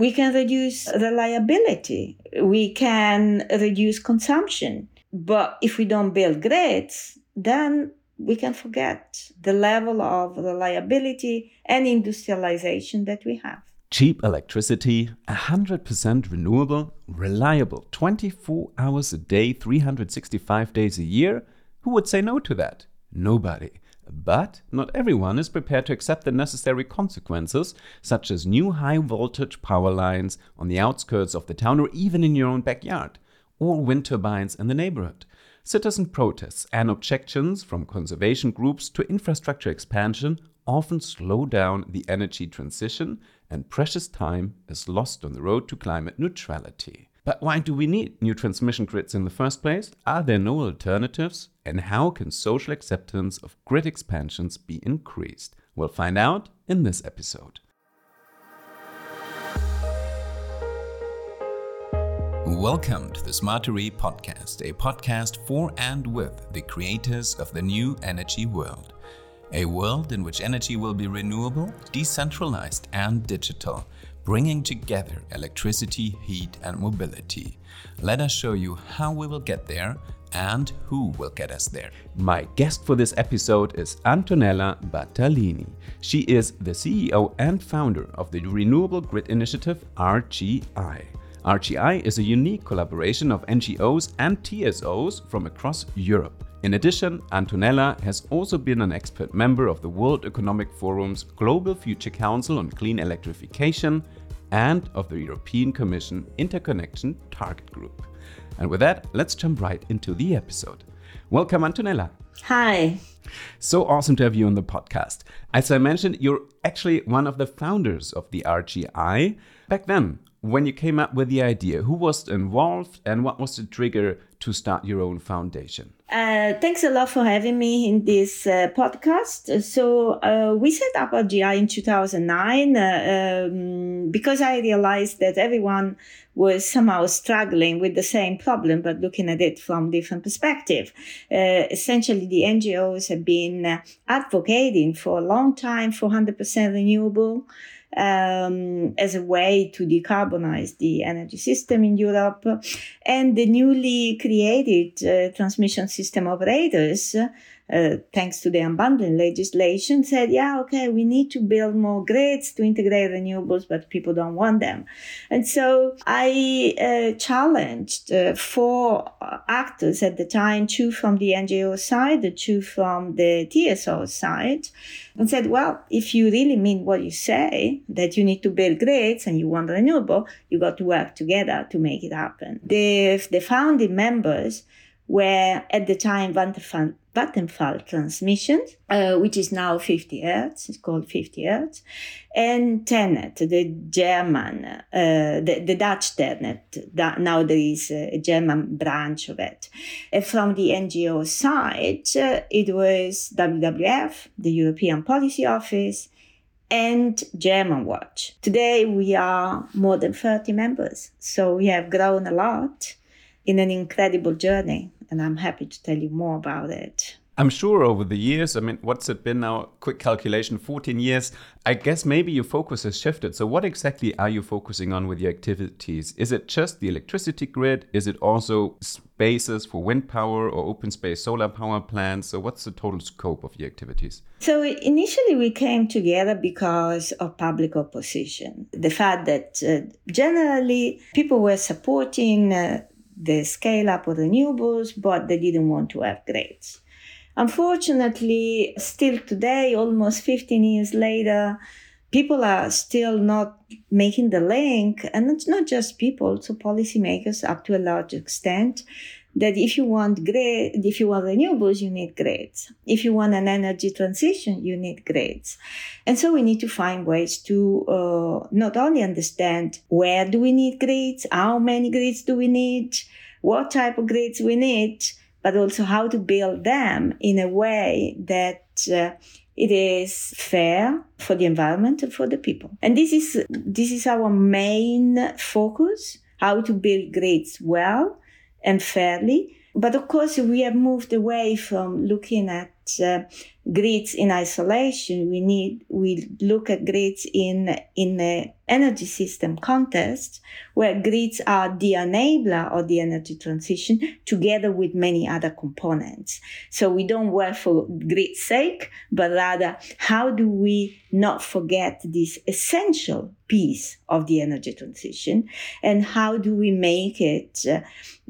we can reduce reliability, we can reduce consumption. But if we don't build grids, then we can forget the level of reliability and industrialization that we have. Cheap electricity, 100% renewable, reliable, 24 hours a day, 365 days a year. Who would say no to that? Nobody. But not everyone is prepared to accept the necessary consequences, such as new high voltage power lines on the outskirts of the town or even in your own backyard, or wind turbines in the neighborhood. Citizen protests and objections from conservation groups to infrastructure expansion often slow down the energy transition, and precious time is lost on the road to climate neutrality. But why do we need new transmission grids in the first place? Are there no alternatives? And how can social acceptance of grid expansions be increased? We'll find out in this episode. Welcome to the Smartery podcast, a podcast for and with the creators of the new energy world. A world in which energy will be renewable, decentralized, and digital, bringing together electricity, heat, and mobility. Let us show you how we will get there and who will get us there. My guest for this episode is Antonella Battaglini. She is the CEO and founder of the Renewable Grid Initiative RGI. RGI is a unique collaboration of NGOs and TSOs from across Europe. In addition, Antonella has also been an expert member of the World Economic Forum's Global Future Council on Clean Electrification and of the European Commission Interconnection Target Group. And with that, let's jump right into the episode. Welcome, Antonella. Hi. So awesome to have you on the podcast. As I mentioned, you're actually one of the founders of the RGI. Back then, when you came up with the idea, who was involved and what was the trigger to start your own foundation? Uh, thanks a lot for having me in this uh, podcast. So, uh, we set up RGI in 2009 uh, um, because I realized that everyone was somehow struggling with the same problem, but looking at it from different perspective. Uh, essentially, the NGOs have been uh, advocating for a long time for 100% renewable um, as a way to decarbonize the energy system in Europe. And the newly created uh, transmission system operators uh, thanks to the unbundling legislation, said, yeah, okay, we need to build more grids to integrate renewables, but people don't want them. And so I uh, challenged uh, four actors at the time, two from the NGO side, the two from the TSO side, and said, well, if you really mean what you say, that you need to build grids and you want renewable, you got to work together to make it happen. The, the founding members were at the time Vattenfall, Vattenfall transmission, uh, which is now 50 hertz, it's called 50 hertz, and TenneT, the German, uh, the, the Dutch TenneT, that now there is a German branch of it. And from the NGO side, uh, it was WWF, the European Policy Office, and Germanwatch. Today we are more than 30 members, so we have grown a lot in an incredible journey and I'm happy to tell you more about it. I'm sure over the years, I mean, what's it been now? Quick calculation 14 years. I guess maybe your focus has shifted. So, what exactly are you focusing on with your activities? Is it just the electricity grid? Is it also spaces for wind power or open space solar power plants? So, what's the total scope of your activities? So, initially, we came together because of public opposition. The fact that uh, generally people were supporting. Uh, the scale up of renewables, but they didn't want to have grids. Unfortunately, still today, almost 15 years later, people are still not making the link, and it's not just people, so policymakers up to a large extent, that if you want grid, if you want renewables, you need grids. If you want an energy transition, you need grids. And so we need to find ways to uh, not only understand where do we need grids, how many grids do we need, what type of grids we need, but also how to build them in a way that uh, it is fair for the environment and for the people. And this is this is our main focus: how to build grids well and fairly. But of course, we have moved away from looking at uh, grids in isolation. We need we look at grids in in the energy system context, where grids are the enabler of the energy transition, together with many other components. So we don't work for grid's sake, but rather how do we not forget this essential piece of the energy transition, and how do we make it? Uh,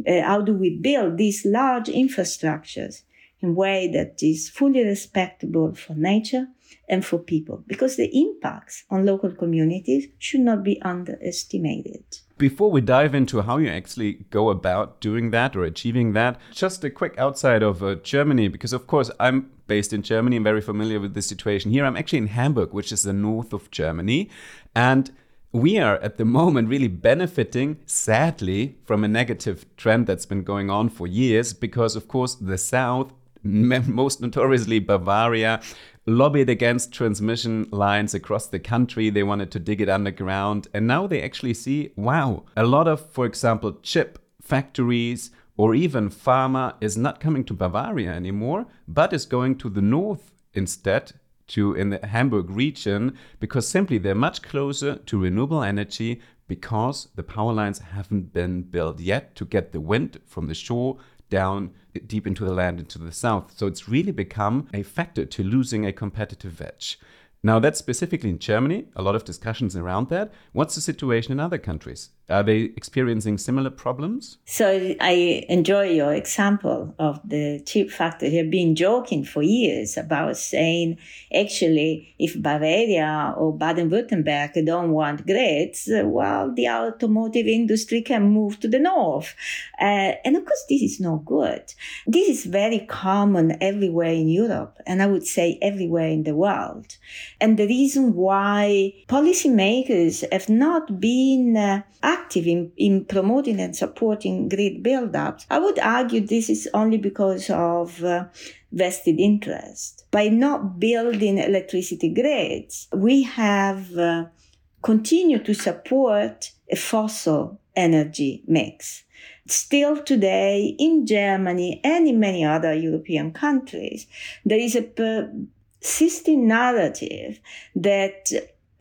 uh, how do we build these large infrastructures in a way that is fully respectable for nature and for people because the impacts on local communities should not be underestimated. Before we dive into how you actually go about doing that or achieving that, just a quick outside of uh, Germany, because of course I'm based in Germany and very familiar with the situation here. I'm actually in Hamburg, which is the north of Germany. And we are at the moment really benefiting, sadly, from a negative trend that's been going on for years because, of course, the South, most notoriously Bavaria, lobbied against transmission lines across the country. They wanted to dig it underground. And now they actually see wow, a lot of, for example, chip factories or even pharma is not coming to Bavaria anymore, but is going to the north instead to in the Hamburg region because simply they're much closer to renewable energy because the power lines haven't been built yet to get the wind from the shore down deep into the land into the south. So it's really become a factor to losing a competitive edge. Now, that's specifically in Germany, a lot of discussions around that. What's the situation in other countries? Are they experiencing similar problems? So, I enjoy your example of the chip factory. I've been joking for years about saying actually, if Bavaria or Baden Württemberg don't want grids, well, the automotive industry can move to the north. Uh, and of course, this is not good. This is very common everywhere in Europe, and I would say everywhere in the world and the reason why policymakers have not been uh, active in, in promoting and supporting grid build-ups, I would argue this is only because of uh, vested interest. By not building electricity grids, we have uh, continued to support a fossil energy mix. Still today in Germany and in many other European countries, there is a per- system narrative that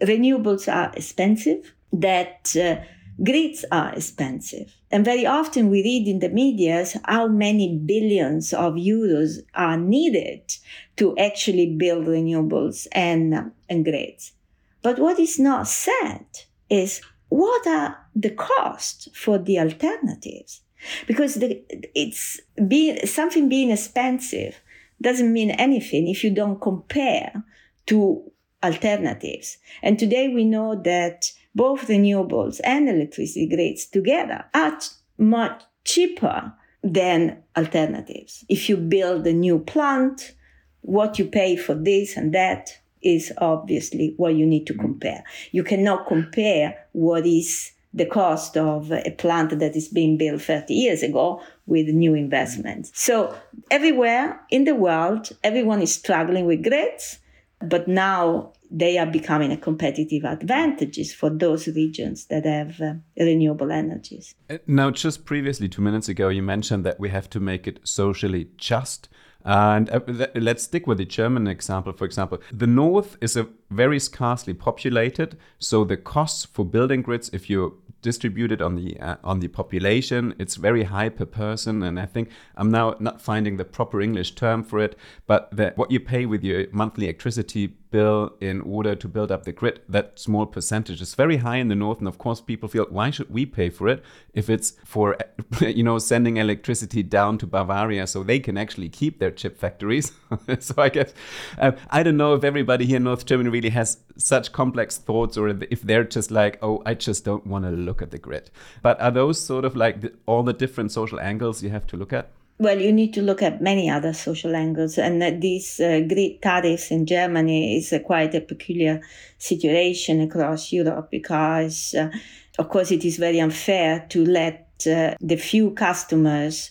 renewables are expensive, that uh, grids are expensive. And very often we read in the media how many billions of euros are needed to actually build renewables and, and grids. But what is not said is what are the costs for the alternatives? Because the, it's being, something being expensive doesn't mean anything if you don't compare to alternatives. And today we know that both renewables and electricity grids together are much cheaper than alternatives. If you build a new plant, what you pay for this and that is obviously what you need to compare. You cannot compare what is the cost of a plant that is being built 30 years ago with new investments. So everywhere in the world, everyone is struggling with grids, but now they are becoming a competitive advantages for those regions that have uh, renewable energies. Uh, now, just previously, two minutes ago, you mentioned that we have to make it socially just. And uh, let's stick with the German example, for example. The north is a very scarcely populated, so the costs for building grids, if you distribute it on the uh, on the population, it's very high per person. And I think I'm now not finding the proper English term for it, but the, what you pay with your monthly electricity bill in order to build up the grid, that small percentage is very high in the north. And of course, people feel, why should we pay for it if it's for, you know, sending electricity down to Bavaria so they can actually keep their chip factories? so I guess, uh, I don't know if everybody here in North Germany really has such complex thoughts or if they're just like, oh, I just don't want to look at the grid. But are those sort of like the, all the different social angles you have to look at? Well, you need to look at many other social angles, and these uh, grid tariffs in Germany is uh, quite a peculiar situation across Europe because, uh, of course, it is very unfair to let uh, the few customers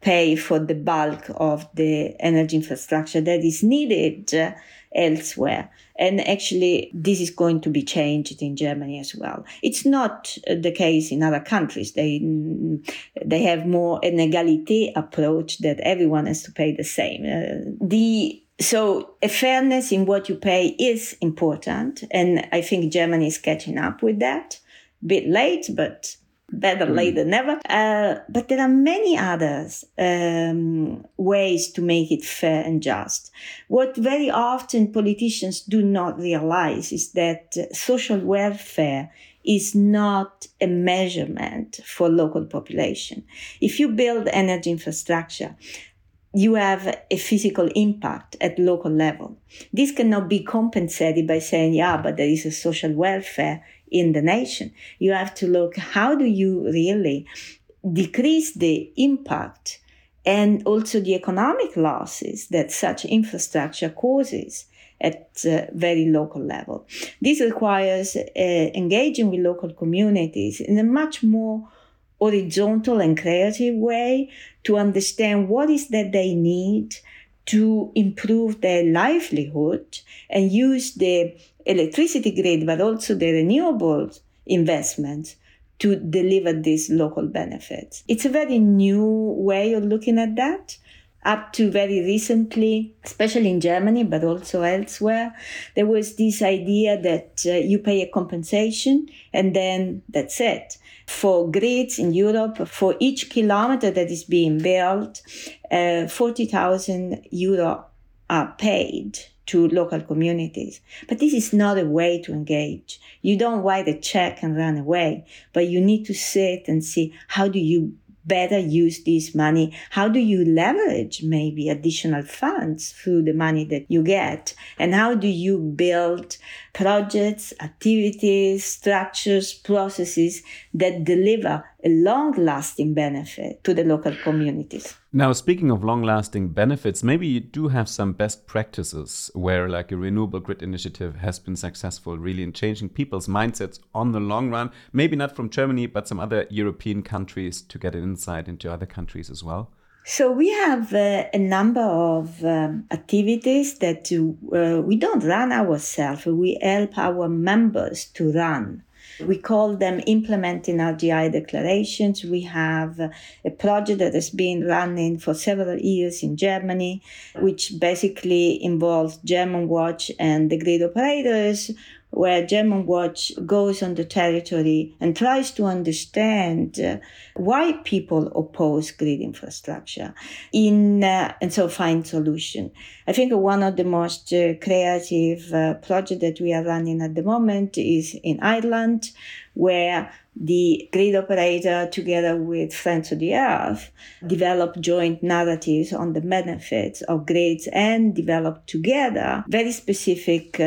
pay for the bulk of the energy infrastructure that is needed uh, elsewhere. And actually, this is going to be changed in Germany as well. It's not the case in other countries. They, they have more an egalite approach that everyone has to pay the same. Uh, the So a fairness in what you pay is important. And I think Germany is catching up with that. A bit late, but better mm. late than never. Uh, but there are many others um, ways to make it fair and just. What very often politicians do not realize is that social welfare is not a measurement for local population. If you build energy infrastructure, you have a physical impact at local level. This cannot be compensated by saying, yeah, but there is a social welfare in the nation. You have to look how do you really decrease the impact and also the economic losses that such infrastructure causes at a very local level. This requires uh, engaging with local communities in a much more horizontal and creative way to understand what is that they need to improve their livelihood and use the electricity grid, but also the renewables investments to deliver these local benefits. It's a very new way of looking at that. Up to very recently, especially in Germany, but also elsewhere, there was this idea that uh, you pay a compensation and then that's it. For grids in Europe, for each kilometer that is being built, uh, 40,000 euro are paid to local communities. But this is not a way to engage. You don't write a check and run away, but you need to sit and see how do you better use this money? How do you leverage maybe additional funds through the money that you get? And how do you build projects, activities, structures, processes that deliver a long lasting benefit to the local communities? Now, speaking of long lasting benefits, maybe you do have some best practices where, like, a renewable grid initiative has been successful really in changing people's mindsets on the long run. Maybe not from Germany, but some other European countries to get an insight into other countries as well. So we have uh, a number of um, activities that uh, we don't run ourselves. We help our members to run. We call them implementing RGI declarations. We have a project that has been running for several years in Germany, which basically involves Germanwatch and the grid operators where Germanwatch goes on the territory and tries to understand uh, why people oppose grid infrastructure in uh, and so find solution. I think one of the most uh, creative uh, projects that we are running at the moment is in Ireland, where the grid operator, together with Friends of the Earth, develop joint narratives on the benefits of grids and develop together very specific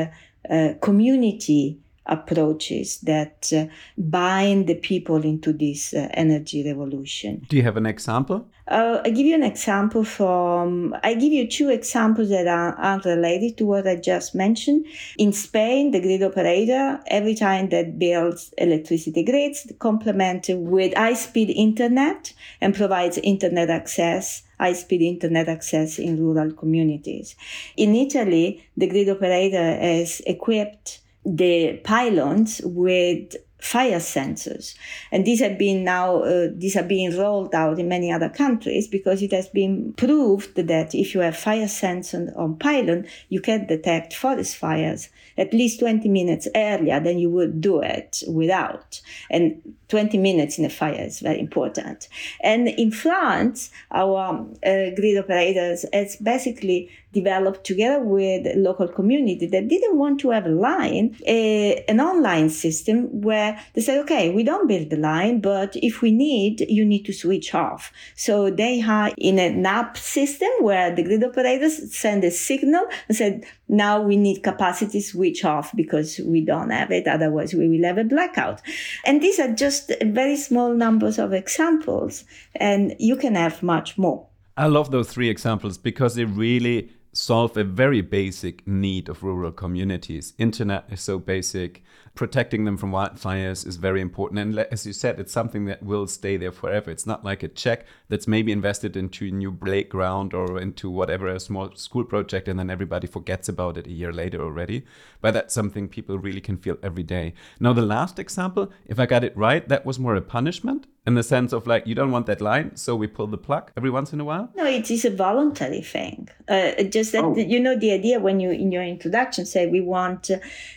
uh, community approaches that uh, bind the people into this uh, energy revolution. Do you have an example? Uh, I give you an example from, I give you two examples that are unrelated to what I just mentioned. In Spain, the grid operator, every time that builds electricity grids, complemented with high speed internet and provides internet access high speed internet access in rural communities. In Italy, the grid operator has equipped the pylons with fire sensors. And these have been now, uh, these are being rolled out in many other countries because it has been proved that if you have fire sensors on pylon, you can detect forest fires at least 20 minutes earlier than you would do it without. And 20 minutes in a fire is very important. And in France, our uh, grid operators has basically developed together with local community that didn't want to have a line, a, an online system where they said, okay, we don't build the line, but if we need, you need to switch off. So they are in a app system where the grid operators send a signal and said, now we need capacity switch off because we don't have it. Otherwise we will have a blackout. And these are just very small numbers of examples and you can have much more. I love those three examples because they really solve a very basic need of rural communities. Internet is so basic. Protecting them from wildfires is very important. And as you said, it's something that will stay there forever. It's not like a check that's maybe invested into a new playground or into whatever, a small school project, and then everybody forgets about it a year later already. But that's something people really can feel every day. Now, the last example, if I got it right, that was more a punishment in the sense of like you don't want that line, so we pull the plug every once in a while? No, it is a voluntary thing. Uh, just that oh. you know the idea when you in your introduction say we want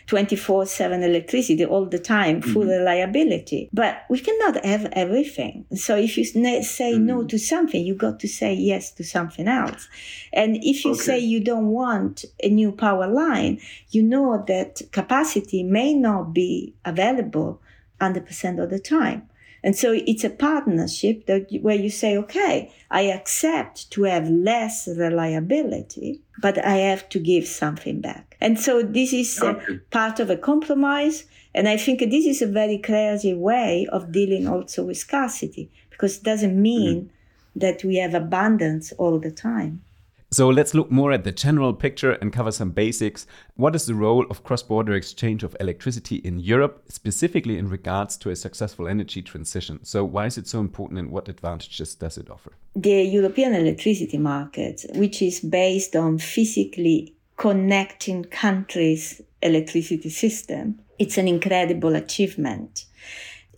twenty four seven electricity all the time, full mm-hmm. reliability, but we cannot have everything. So if you say mm-hmm. no to something, you got to say yes to something else. And if you okay. say you don't want a new power line, you know that capacity may not be available 100% of the time. And so it's a partnership that where you say, okay, I accept to have less reliability, but I have to give something back. And so this is okay. part of a compromise. And I think this is a very creative way of dealing also with scarcity because it doesn't mean mm-hmm. that we have abundance all the time. So let's look more at the general picture and cover some basics. What is the role of cross border exchange of electricity in Europe, specifically in regards to a successful energy transition? So, why is it so important and what advantages does it offer? The European electricity market, which is based on physically connecting countries' electricity system, it's an incredible achievement.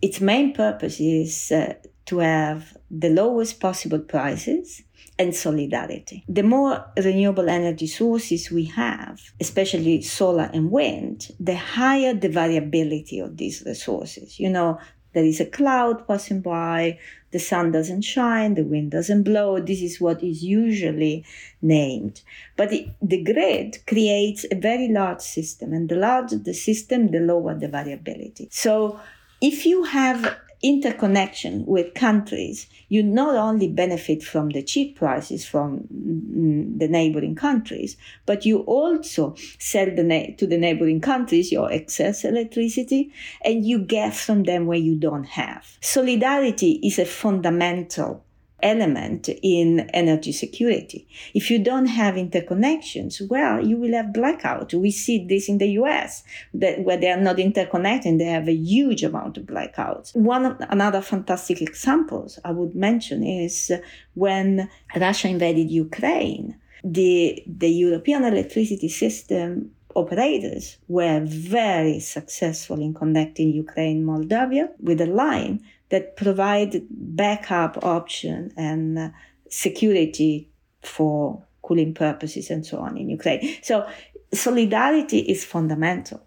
Its main purpose is uh, to have the lowest possible prices and solidarity. The more renewable energy sources we have, especially solar and wind, the higher the variability of these resources. You know, there is a cloud passing by, the sun doesn't shine, the wind doesn't blow. This is what is usually named. But the, the grid creates a very large system, and the larger the system, the lower the variability. So if you have interconnection with countries, you not only benefit from the cheap prices from mm, the neighboring countries, but you also sell the to the neighboring countries your excess electricity and you get from them where you don't have. Solidarity is a fundamental element in energy security. If you don't have interconnections, well, you will have blackout. We see this in the US, that where they are not interconnected, they have a huge amount of blackouts. One another fantastic examples I would mention is when Russia invaded Ukraine, the, the European electricity system operators were very successful in connecting Ukraine Moldavia with a line that provide backup option and uh, security for cooling purposes and so on in Ukraine. So solidarity is fundamental.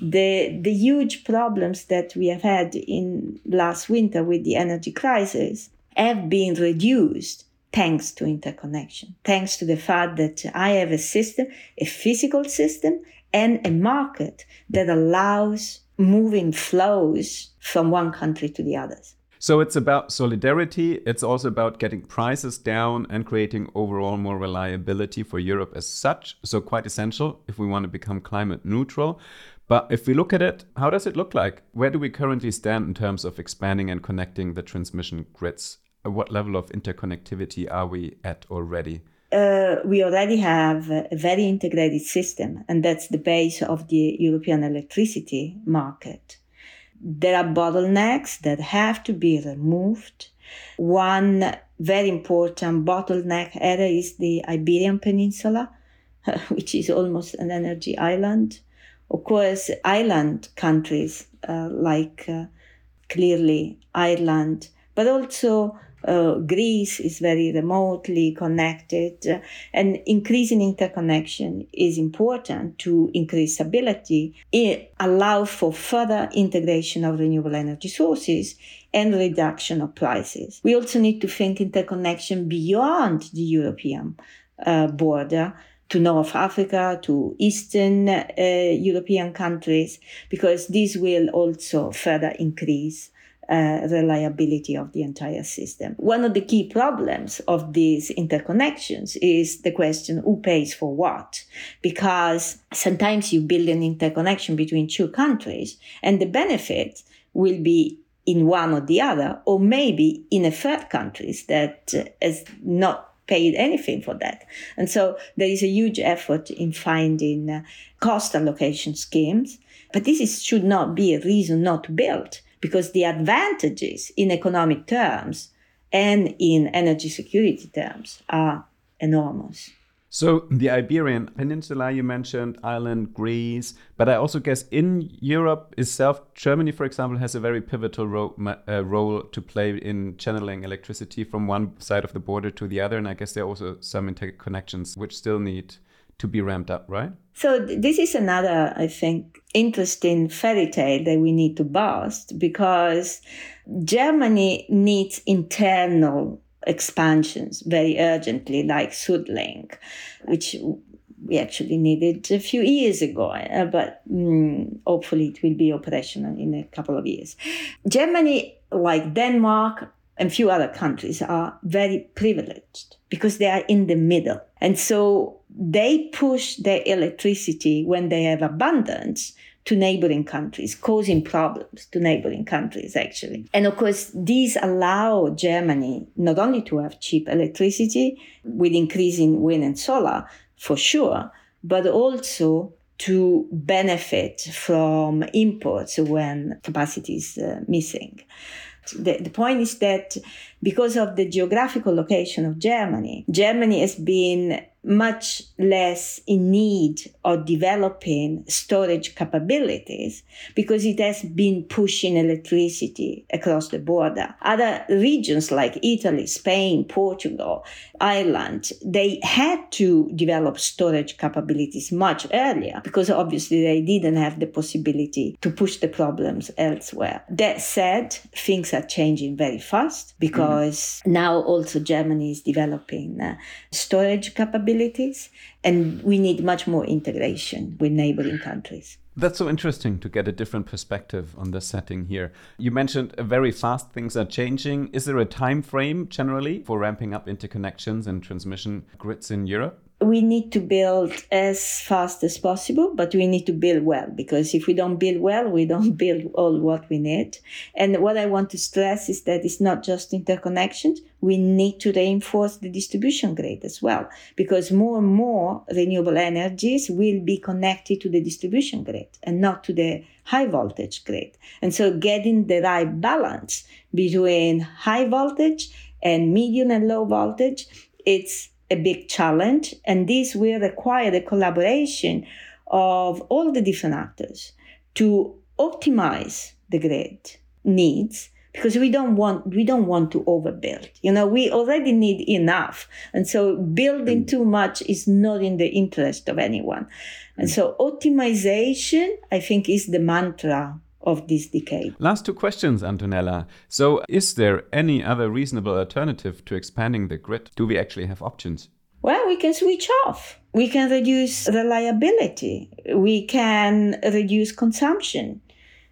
The, the huge problems that we have had in last winter with the energy crisis have been reduced thanks to interconnection, thanks to the fact that I have a system, a physical system, and a market that allows moving flows from one country to the others. So it's about solidarity. It's also about getting prices down and creating overall more reliability for Europe as such. So quite essential if we want to become climate neutral. But if we look at it, how does it look like? Where do we currently stand in terms of expanding and connecting the transmission grids? What level of interconnectivity are we at already? Uh, we already have a very integrated system, and that's the base of the European electricity market. There are bottlenecks that have to be removed. One very important bottleneck area is the Iberian Peninsula, which is almost an energy island. Of course, island countries uh, like uh, clearly Ireland, but also uh, Greece is very remotely connected, and increasing interconnection is important to increase stability. It allows for further integration of renewable energy sources and reduction of prices. We also need to think interconnection beyond the European uh, border to North Africa, to Eastern uh, European countries, because this will also further increase uh, reliability of the entire system. One of the key problems of these interconnections is the question who pays for what? Because sometimes you build an interconnection between two countries and the benefit will be in one or the other, or maybe in a third that uh, has not paid anything for that. And so there is a huge effort in finding uh, cost allocation schemes. But this is, should not be a reason not to build because the advantages in economic terms and in energy security terms are enormous. So the Iberian Peninsula, you mentioned Ireland, Greece, but I also guess in Europe itself, Germany, for example, has a very pivotal ro uh, role to play in channeling electricity from one side of the border to the other. And I guess there are also some interconnections which still need to be ramped up, right? So this is another, I think, interesting fairy tale that we need to bust because Germany needs internal expansions very urgently, like SuedLink, which we actually needed a few years ago, uh, but mm, hopefully it will be operational in a couple of years. Germany, like Denmark and few other countries, are very privileged because they are in the middle. And so they push their electricity when they have abundance to neighboring countries, causing problems to neighboring countries, actually. And of course, these allow Germany not only to have cheap electricity with increasing wind and solar, for sure, but also to benefit from imports when capacity is uh, missing. The, the point is that because of the geographical location of Germany, Germany has been much less in need of developing storage capabilities because it has been pushing electricity across the border. Other regions like Italy, Spain, Portugal, Ireland, they had to develop storage capabilities much earlier because obviously they didn't have the possibility to push the problems elsewhere. That said, things are changing very fast because mm-hmm. now also Germany is developing uh, storage capabilities capabilities, and we need much more integration with neighboring countries. That's so interesting to get a different perspective on the setting here. You mentioned very fast things are changing. Is there a time frame generally for ramping up interconnections and transmission grids in Europe? We need to build as fast as possible, but we need to build well because if we don't build well, we don't build all what we need. And what I want to stress is that it's not just interconnections. We need to reinforce the distribution grid as well because more and more renewable energies will be connected to the distribution grid and not to the high voltage grid. And so getting the right balance between high voltage and medium and low voltage, it's a big challenge, and this will require the collaboration of all the different actors to optimize the grid needs because we don't want we don't want to overbuild you know we already need enough and so building mm. too much is not in the interest of anyone and mm. so optimization i think is the mantra of this decade. Last two questions, Antonella. So, is there any other reasonable alternative to expanding the grid? Do we actually have options? Well, we can switch off. We can reduce reliability. We can reduce consumption.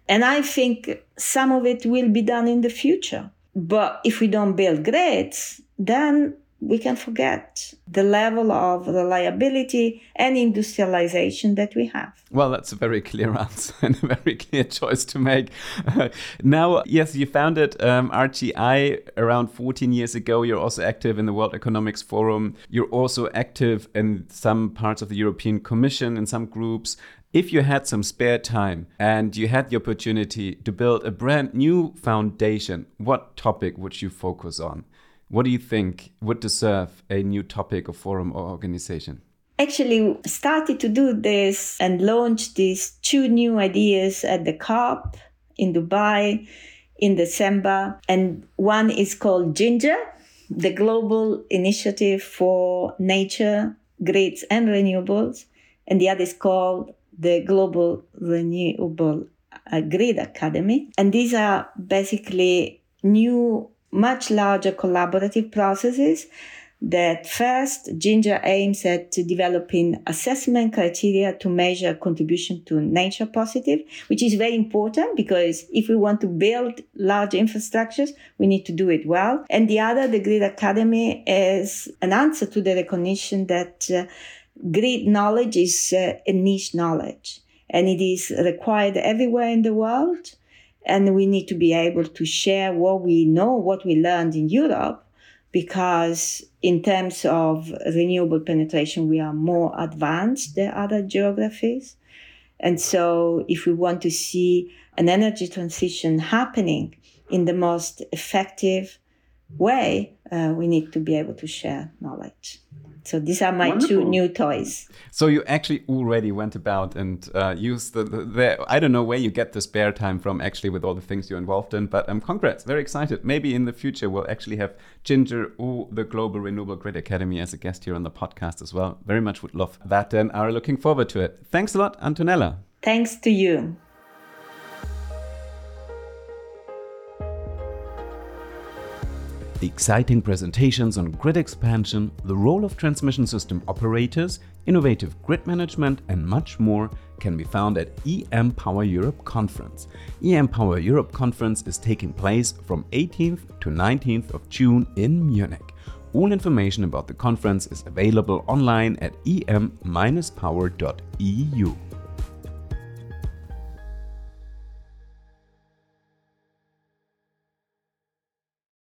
And I think some of it will be done in the future. But if we don't build grids, then we can forget the level of reliability and industrialization that we have. Well, that's a very clear answer and a very clear choice to make. now, yes, you founded um, RGI around 14 years ago. You're also active in the World Economics Forum. You're also active in some parts of the European Commission in some groups. If you had some spare time and you had the opportunity to build a brand new foundation, what topic would you focus on? What do you think would deserve a new topic or forum or organization? Actually, started to do this and launched these two new ideas at the COP in Dubai in December. And one is called Ginger, the Global Initiative for Nature, Grids and Renewables. And the other is called the Global Renewable uh, Grid Academy. And these are basically new much larger collaborative processes that first ginger aims at developing assessment criteria to measure contribution to nature positive which is very important because if we want to build large infrastructures we need to do it well. And the other the grid academy is an answer to the recognition that uh, grid knowledge is uh, a niche knowledge and it is required everywhere in the world and we need to be able to share what we know, what we learned in Europe, because in terms of renewable penetration, we are more advanced than other geographies. And so, if we want to see an energy transition happening in the most effective way, uh, we need to be able to share knowledge. So these are my Wonderful. two new toys. So you actually already went about and uh, used the, the, the, I don't know where you get the spare time from actually with all the things you're involved in, but um, congrats, very excited. Maybe in the future we'll actually have Ginger or the Global Renewable Grid Academy as a guest here on the podcast as well. Very much would love that and are looking forward to it. Thanks a lot, Antonella. Thanks to you. The exciting presentations on grid expansion, the role of transmission system operators, innovative grid management, and much more can be found at EM Power Europe Conference. EM Power Europe Conference is taking place from 18th to 19th of June in Munich. All information about the conference is available online at em-power.eu.